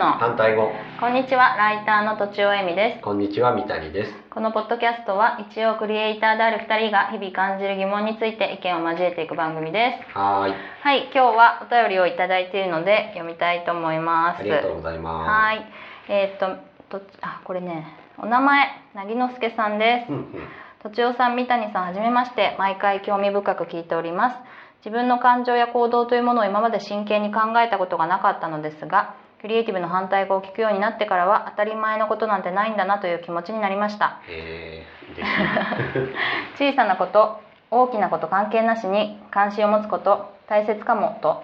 の。反対語。こんにちはライターのとちおえみです。こんにちは三谷です。このポッドキャストは一応クリエイターである2人が日々感じる疑問について意見を交えていく番組です。はーい。はい今日はお便りをいただいているので読みたいと思います。ありがとうございます。はい。えーっととあこれねお名前なぎのすけさんです。うんうん。とちおさん三谷さんはじめまして毎回興味深く聞いております。自分の感情や行動というものを今まで真剣に考えたことがなかったのですがクリエイティブの反対語を聞くようになってからは当たり前のことなんてないんだなという気持ちになりました。え 小さなこと大きなこと関係なしに関心を持つこと大切かもと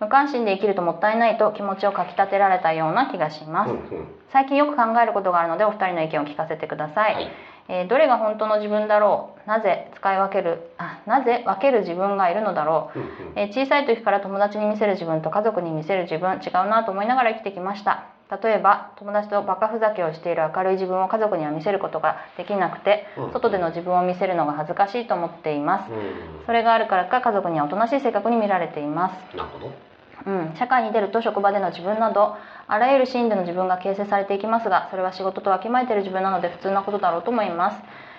無関心で生きるともったいないと気持ちをかきたてられたような気がします、うんうん。最近よく考えることがあるのでお二人の意見を聞かせてください、はいえーどれが本当の自分だろう？なぜ使い分ける？あなぜ分ける自分がいるのだろう、えー小さい時から友達に見せる自分と家族に見せる自分違うなと思いながら生きてきました。例えば友達とバカふざけをしている明るい自分を家族には見せることができなくてうん外での自分を見せるのが恥ずかしいと思っています。うん。それがあるからか家族にはおとなしい性格に見られています。なるほどうん、社会に出ると職場での自分などあらゆるシーンでの自分が形成されていきますがそれは仕事とわきまえている自分なので普通なことだろうと思います、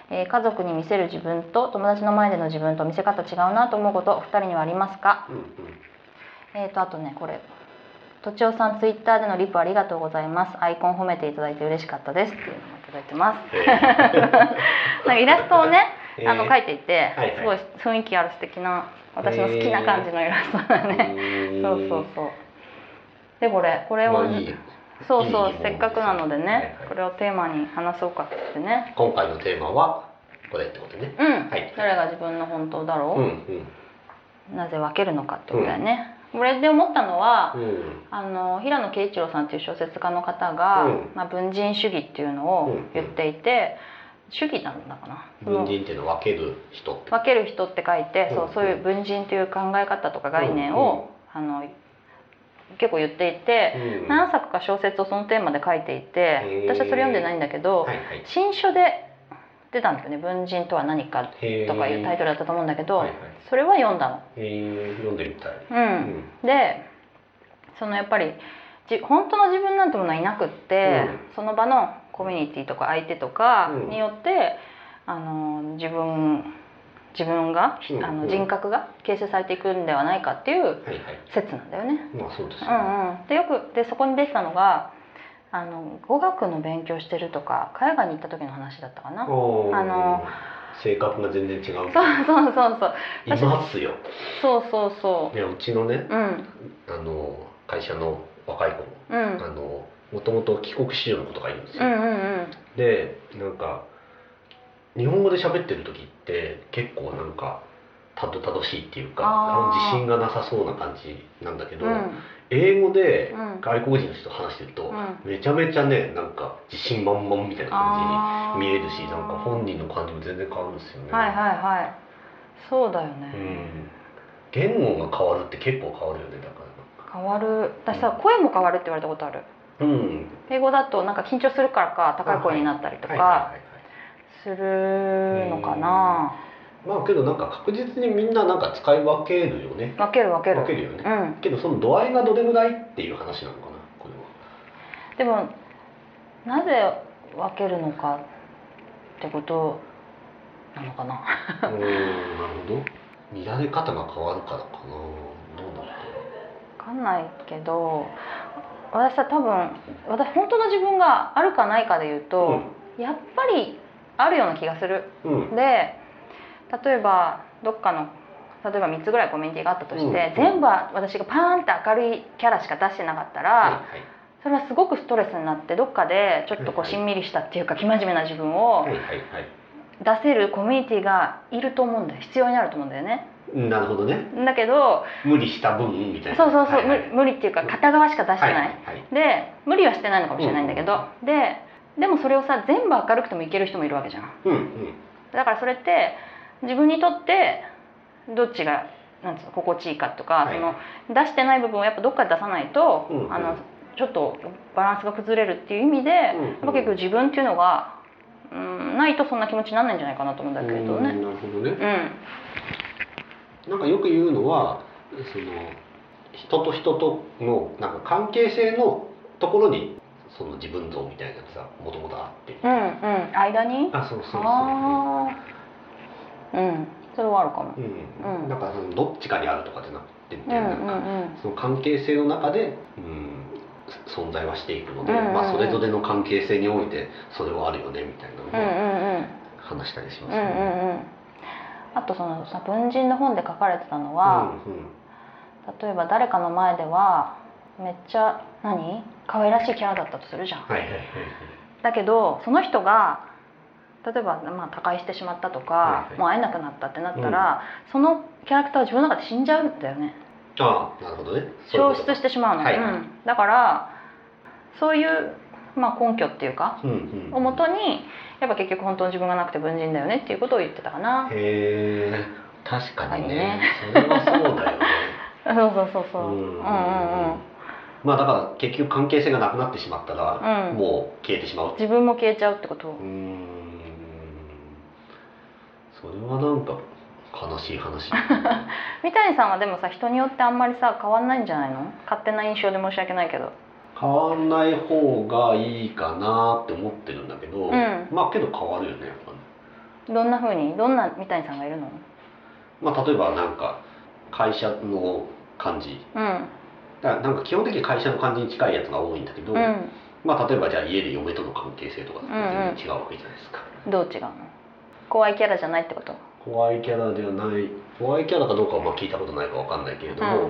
えー家族に見せる自分と友達の前での自分と見せ方違うなと思うことお二人にはありますか？うんうん。えーとあとねこれ。とちおさんツイッターでのリプありがとうございます。アイコン褒めていただいて嬉しかったですっていうのもいただいてます。なんかイラストをねえーあの描いていてはいはい。すごい雰囲気ある素敵な私の好きな感じのイラストだね、そうそうそう。でこれこれを、まあいいそうそうせっかくなのでね、はいはい。これをテーマに話そうかって言ってね。今回のテーマはこれってことね。うん、はい。どれが自分の本当だろう？んう、なぜ分けるのかってことだよね、これで思ったのは、うん。うんあの平野啓一郎さんっていう小説家の方が、うん。まあ、文人主義っていうのを言っていて、主義なんだかな。文人っていうのは分ける人。って分ける人って書いて、そううん。そういう文人という考え方とか概念を、あの結構言っていて、うん。何作か小説をそのテーマで書いていて私はそれ読んでないんだけど、はいはい。新書で出たんだよね「文人とは何か」とかいうタイトルだったと思うんだけど、はいはい。それは読んだの。えー、読んでみたい。うん。でそのやっぱりじ本当の自分なんてものはいなくって、うん。その場のコミュニティとか相手とかうん。によって、あの自分自分が、うん。あの人格が形成されていくんではないかっていう説なんだよね。まあそうですうんうん、でよくでそこに出てたのがあの語学の勉強してるとか海外に行った時の話だったかな。あの性格が全然違う。そうそうそうそう。いますよ。そうそうそいやうちのねう。うん。あの会社の若い子。もうん。あのもともと帰国子女の子とかいるんですよ、うんうんうん。でなんか日本語で喋ってる時って結構なんかたどたどしいっていうか自信がなさそうな感じなんだけど、うん。英語でうん。外国人の人と話してると、うん。めちゃめちゃねなんか自信満々みたいな感じに見えるしなんか本人の感じも全然変わるんですよね。はいはいはい。そうだよね、うん。言語が変わるって結構変わるよねだか。変わる。私さ声も変わるって言われたことある英語だとなんか緊張するからか高い声になったりとかはいするのかな。まあけどなんか確実にみんななんか使い分けるよね。分ける分ける。分けるよね、うん。けどその度合いがどれぐらいっていう話なのかなこでもなぜ分けるのかってことなのかな。れはうーんなるほど。見られ方が変わるからかな。どうだろ分かんないけど私は多分私本当の自分があるかないかで言うと、やっぱりあるような気がする。ううん。で例えばどっかの例えば3つぐらいコミュニティがあったとして、うん。全部私がパーンって明るいキャラしか出してなかったら、それはすごくストレスになってどっかでちょっとこうしんみりしたっていうか生真面目な自分を出せるコミュニティがいると思うんだよ。必要になると思うんだよねなるほどね。だけど無理した分みたいな。そうそうそう、はいはい。無無理っていうか片側しか出してない、はいはいで無理はしてないのかもしれないんだけど、ででもそれをさ全部明るくてもいける人もいるわけじゃん。うんうん。だからそれって自分にとってどっちがなんつうの心地いいかとか、はい。その出してない部分をやっぱどっかで出さないと、うんうん。あのちょっとバランスが崩れるっていう意味で、うんやっぱ結局自分っていうのが、うん、ないとそんな気持ちにならないんじゃないかなと思うんだけどうんね。なるほどね。うんなんかよく言うのはその人と人とのなんか関係性のところにその自分像みたいなのがさもともとあって。うんうん。間に？あそうそうそう。うん。それはあるかも。うん。うん。なんかそのどっちかにあるとかじゃなくてみうんうたいな,、なんかんその関係性の中で、うん、存在はしていくので、うんうんうん。まあ、それぞれの関係性においてそれはあるよねみたいなうんうんのをうん。話したりしますうんうんうんあとそのさ文人の本で書かれてたのは、うんうん。例えば誰かの前ではめっちゃ何？可愛らしいキャラだったとするじゃん。だけどその人が例えば、まあ、他界してしまったとか、はいはい。もう会えなくなったってなったら、そのキャラクターは自分の中で死んじゃうんだよね。ああなるほどね。消失してしまうの、はい。うん、だからそういう、まあ、根拠っていうかうんうん。をもとにやっぱ結局本当の自分がなくて文人だよねっていうことを言ってたかな。へえ。確かにね。はいね。それはそうだよね。そうそうそうそう。うんうんうん。まあだから結局関係性がなくなってしまったら、うん。もう消えてしまう。自分も消えちゃうってこと。うーん。それはなんか悲しい話。三谷さんはでもさ人によってあんまりさ変わんないんじゃないの？勝手な印象で申し訳ないけど変わんない方がいいかなって思ってるんだけど、ん。まあけど変わるよねやっぱね。どんな風にどんな三谷さんがいるの？まあ例えばなんか会社の感じ。うん。だなんか基本的に会社の感じに近いやつが多いんだけど、うん。まあ例えばじゃあ家で嫁との関係性とか全然違うわけじゃないですか、どう違うの？怖いキャラじゃないってこと？怖いキャラではない。怖いキャラかどうかはまあ聞いたことないかわかんないけれども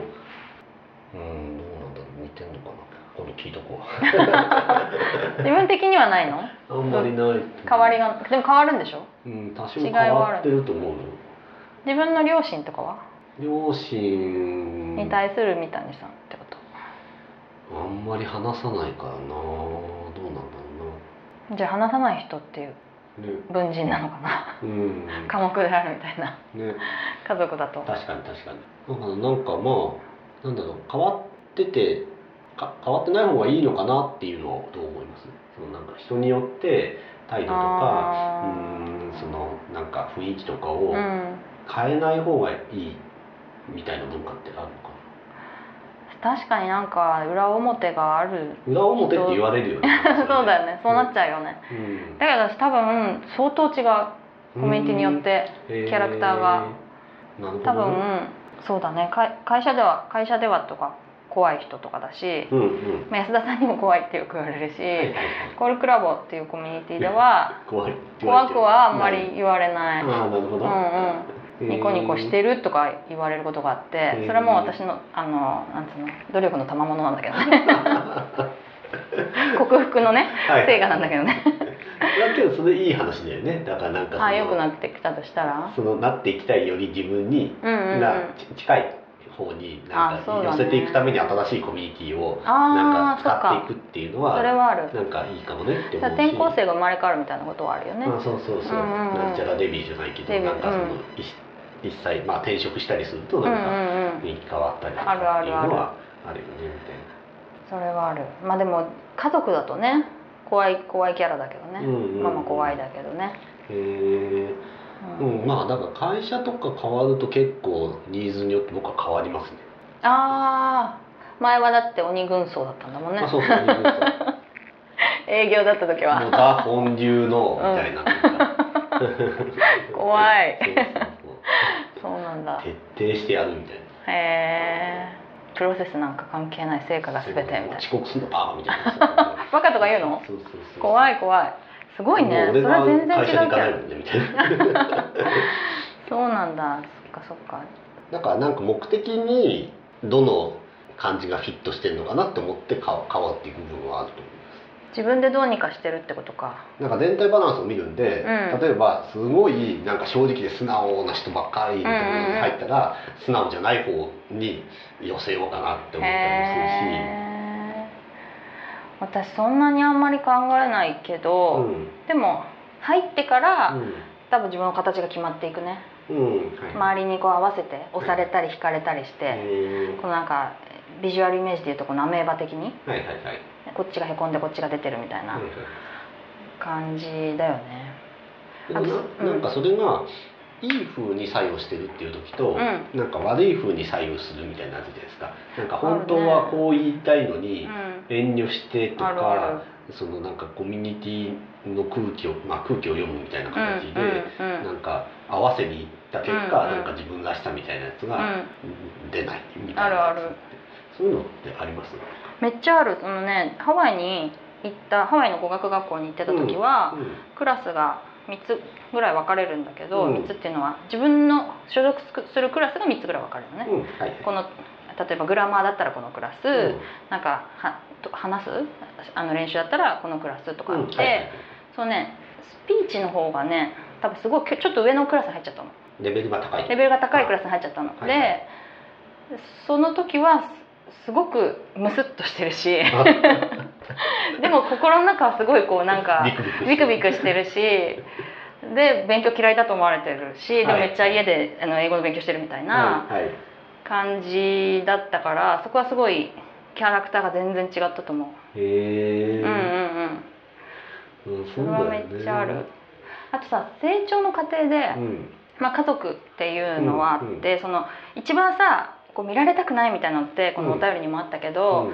うんだろう似てんのかな今度聞いとこう。自分的にはないの？あんまりない変わりがでも変わるんでしょ？うん多少違い変はある。わってると思うよ。自分の両親とかは？両親に対する三谷さんってこと？あんまり話さないからな。どうなんだろじゃあ話さない人っていう文人なのかな？うん。寡黙であるみたいな。ね。家族だと。確かに確かに。だからなんかまあなんだろう。変わっててか変わってない方がいいのかなっていうのはどう思います？そのなんか人によって態度とかうー。んそのなんか雰囲気とかをうん。変えない方がいいみたいな文化ってあるのか確かになんか裏表がある。な裏表って言われるよね。そうだよね。そうなっちゃゃうよね。う、うん。だけど私多分相当違う。コミュニティによってキキャラクターが。多分そうだね。か会社では会社ではとか怖い人とかだし、うんうん。まあ安田さんにも怖いってよく言われるし、はいはいはい。コールクラボっていうコミュニティでは怖い。怖くはあんまり言われない、ああなるほど、うんうん、ニコニコしてるとか言われることがあってそれも私のあのなんつうの努力の賜物なんだけどね。克服のねはい。成果なんだけどね。だけどそれいい話だよね。だからなんかそのあ良くなってきたとしたら？そのなっていきたいより自分に、うんうんうん。近い方になんか寄せていくために新しいコミュニティをあなんーか使っていくっていうのはそれはある。なんかいいかもねって思うし。転校生が生まれ変わるみたいなことはあるよね。あそうそうそう、なんちゃらデビューじゃないけどなんかその、うん。一一切まあ転職したりするとなんんかうん。雰囲気変わったりとかっていうのはあるよねみたいそれはある。まあでも家族だとね怖い怖いキャラだけどね、ママ怖いだけどね、なへえううん。ん、まあだから会社とか変わると結構ニーズによって僕は変わりますね。ああ前はだって鬼軍曹だったんだもんね。まあそうそう、ニーズと営業だった時もうは。ザ本流のみたいな。なん。か 怖い。そうなんだ。徹底してやるみたいな。へえプロセスなんか関係ない成果が全てみたいな。遅刻すんのバーみたいな。バカとか言うの？怖い怖いすごいね。そはは全然違会社に行かないもんねみたいな。そうなんだ。そっかそっか。だからなんか目的にどの感じがフィットしてるのかなって思って変わ変わっていく部分はあると思う。自分でどうにかしてるってことか。なんか全体バランスを見るんで、うん。例えばすごいなんか正直で素直な人ばっかりいるところに入ったら、素直じゃない方に寄せようかなって思ったりへえ私そんなにあんまり考えないけど、もするしでも入ってから、うん。多分自分の形が決まっていくね。うん、うんはい。周りにこう合わせて押されたり引かれたりして、えこのなんかビジュアルイメージでいうとこのアメーバ的にーはいはいはい。こっちがへこんでこっちが出てるみたいなはいはい感じだよね。ななんかそれがいい風に作用してるっていう時と、うん。なんか悪い風に作用するみたいなやつじゃないですか。なんか本当はこう言いたいのに、うん遠慮してとかそのなんかコミュニティの空気を、まあ、空気を読むみたいな形で、うんうんうん。なんか合わせにいった結果、うんうん。なんか自分らしさみたいなやつが出ないみたいなあるある。そういうのってあります？めっちゃある。そのねハワイに行ったハワイの語学学校に行ってた時は、うんクラスが3つぐらい分かれるんだけど、うん。3つっていうのは自分の所属するクラスが3つぐらい分かれるのね、うんはい。この例えばグラマーだったらこのクラス、うん。なんかはと話す？あの練習だったらこのクラスとかあって、うんはいはいそうねスピーチの方がね多分すごいちょっと上のクラスに入っちゃったの。レベルが高い。レベルが高いクラスに入っちゃったの、はい。でその時はすすごくムスッとしてるし。でも心の中はすごいこうなんかビクビクしてるし。で勉強嫌いだと思われてるし。でもはい。めっちゃ家であの英語の勉強してるみたいな。はいはい感じだったからそこはすごいキャラクターが全然違ったと思う、へえうんうんうん。うんそれはめっちゃある。あとさ成長の過程で、うん。まあ、家族っていうのはあって、その一番さこう見られたくないみたいなのってこのお便りにもあったけど、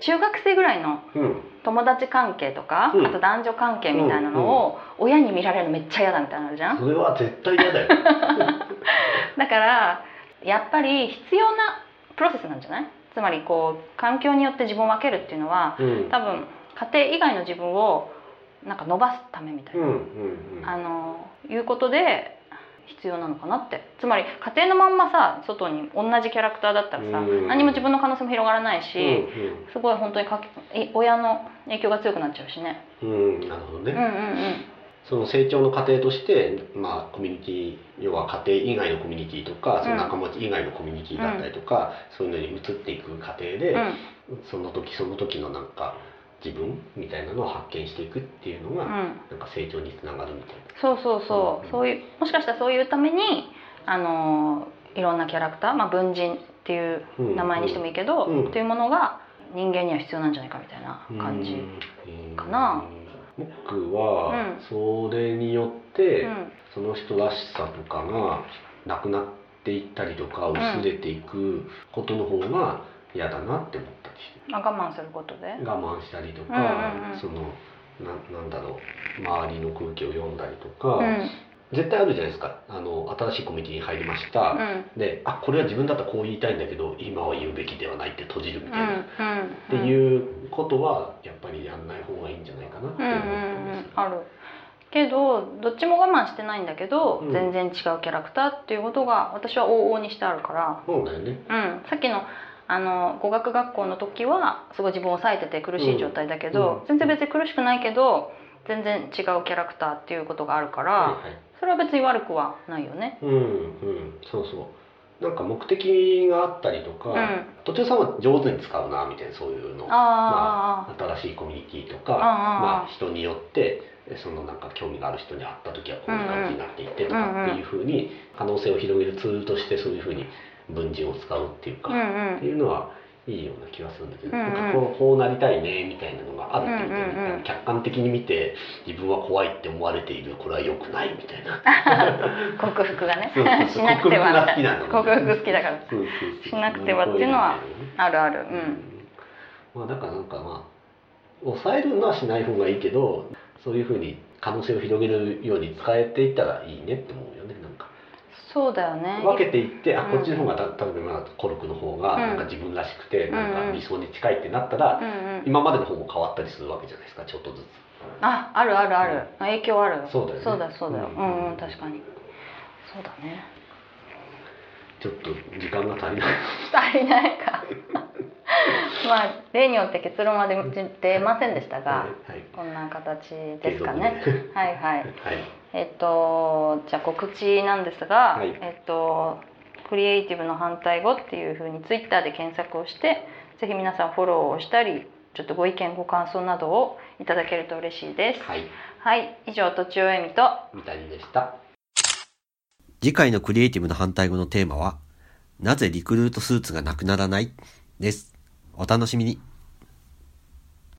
中学生ぐらいのうん。うん友達関係とか、うん。あと男女関係みたいなのを親に見られるのめっちゃ嫌だみたいなのあるじゃん。それは絶対嫌だよ。だからやっぱり必要なプロセスなんじゃない？つまりこう環境によって自分を分けるっていうのはうん。多分家庭以外の自分をなんか伸ばすためみたいな、うんうんうん。あのいうことで必要なのかなって。つまり家庭のまんまさ外に同じキャラクターだったらさ、うん何も自分の可能性も広がらないし、うんすごい本当にか親の影響が強くなっちゃうしね。うんうんなるほどね、うんうんうんその成長の過程として、まあ、コミュニティ要は家庭以外のコミュニティとかその仲間以外のコミュニティだったりとか、そういうのに移っていく過程で、うん。その時その時のなんか自分みたいなのを発見していくっていうのが、うん。なんか成長につながるみたいな。そうそうそう、うん。そういうもしかしたらそういうためにあのいろんなキャラクター、まあ、文人っていう名前にしてもいいけど、うん。うん。っていうものが人間には必要なんじゃないかみたいな感じ。うん。かな僕はうん。それによって、うん。その人らしさとかがなくなっていったりとか薄れていくことの方が嫌だなって思ったりして。まあ、我慢することで？我慢したりとか、そのななんだろう周りの空気を読んだりとか、うん絶対あるじゃないですか。あの新しいコミュニティに入りました、うん。であこれは自分だったらこう言いたいんだけど今は言うべきではないって閉じるみたいな、っうんていうことはやっぱりやんない方がいいんじゃないかなってうんうん思っす、ある。けどどっちも我慢してないんだけど、うん。全然違うキャラクターっていうことが私は往々にしてあるから、そうだよね。うん、さっきのあの語学学校の時はすごい自分を抑えてて苦しい状態だけど、うん。全然別に苦しくないけど全然違うキャラクターっていうことがあるから、はいはい。それは別に悪くはないよね。うんうんそうそう。なんか目的があったりとか、うん。途中さんは上手に使うなみたいなそういうの。あまあ、新しいコミュニティとかまあ、人によってそのなんか興味がある人に会った時はこういう感じになっていってとかっていうふうに可能性を広げるツールとしてそういうふうに文人を使うっていうか、あああうん。っていうのはいいような気がするんだけど、うんうん。なんかこうこうなりたいねみたいなのがあるっていうと、うんうんうん。客観的に見て自分は怖いって思われているこれは良くないみたいな。克服がね。しなくては。みたいな克服が好克服好きだから。しなくてはっていうのはあるある。うん。まあだからなんかまあ抑えるのはしない方がいいけどそういうふうに可能性を広げるように使えていったらいいねって思うそうだよね。分けていって、あうん。こっちの方がた例えばまあコルクの方がうん。なんか自分らしくて、なんうん。うんか理想に近いってなったら、うんうん。今までの方も変わったりするわけじゃないですかちょっとずつ。ああるあるある。影響ある。そうだよね。そうだそうだよ。ううんんうん確かに。そうだね。ちょっと時間が足りない。足りないかまあ例によって結論は出出ませんでしたがはい。こんな形ですかね。はいはい。はい。えっとじゃあ告知なんですが、はい。えっとクリエイティブの反対語っていうふうにツイッターで検索をしてぜひ皆さんフォローをしたりちょっとご意見ご感想などをいただけると嬉しいです。はい。はい。以上とちおえみと。三谷でした。次回のクリエイティブの反対語のテーマは、なぜリクルートスーツがなくならない？です。お楽しみに。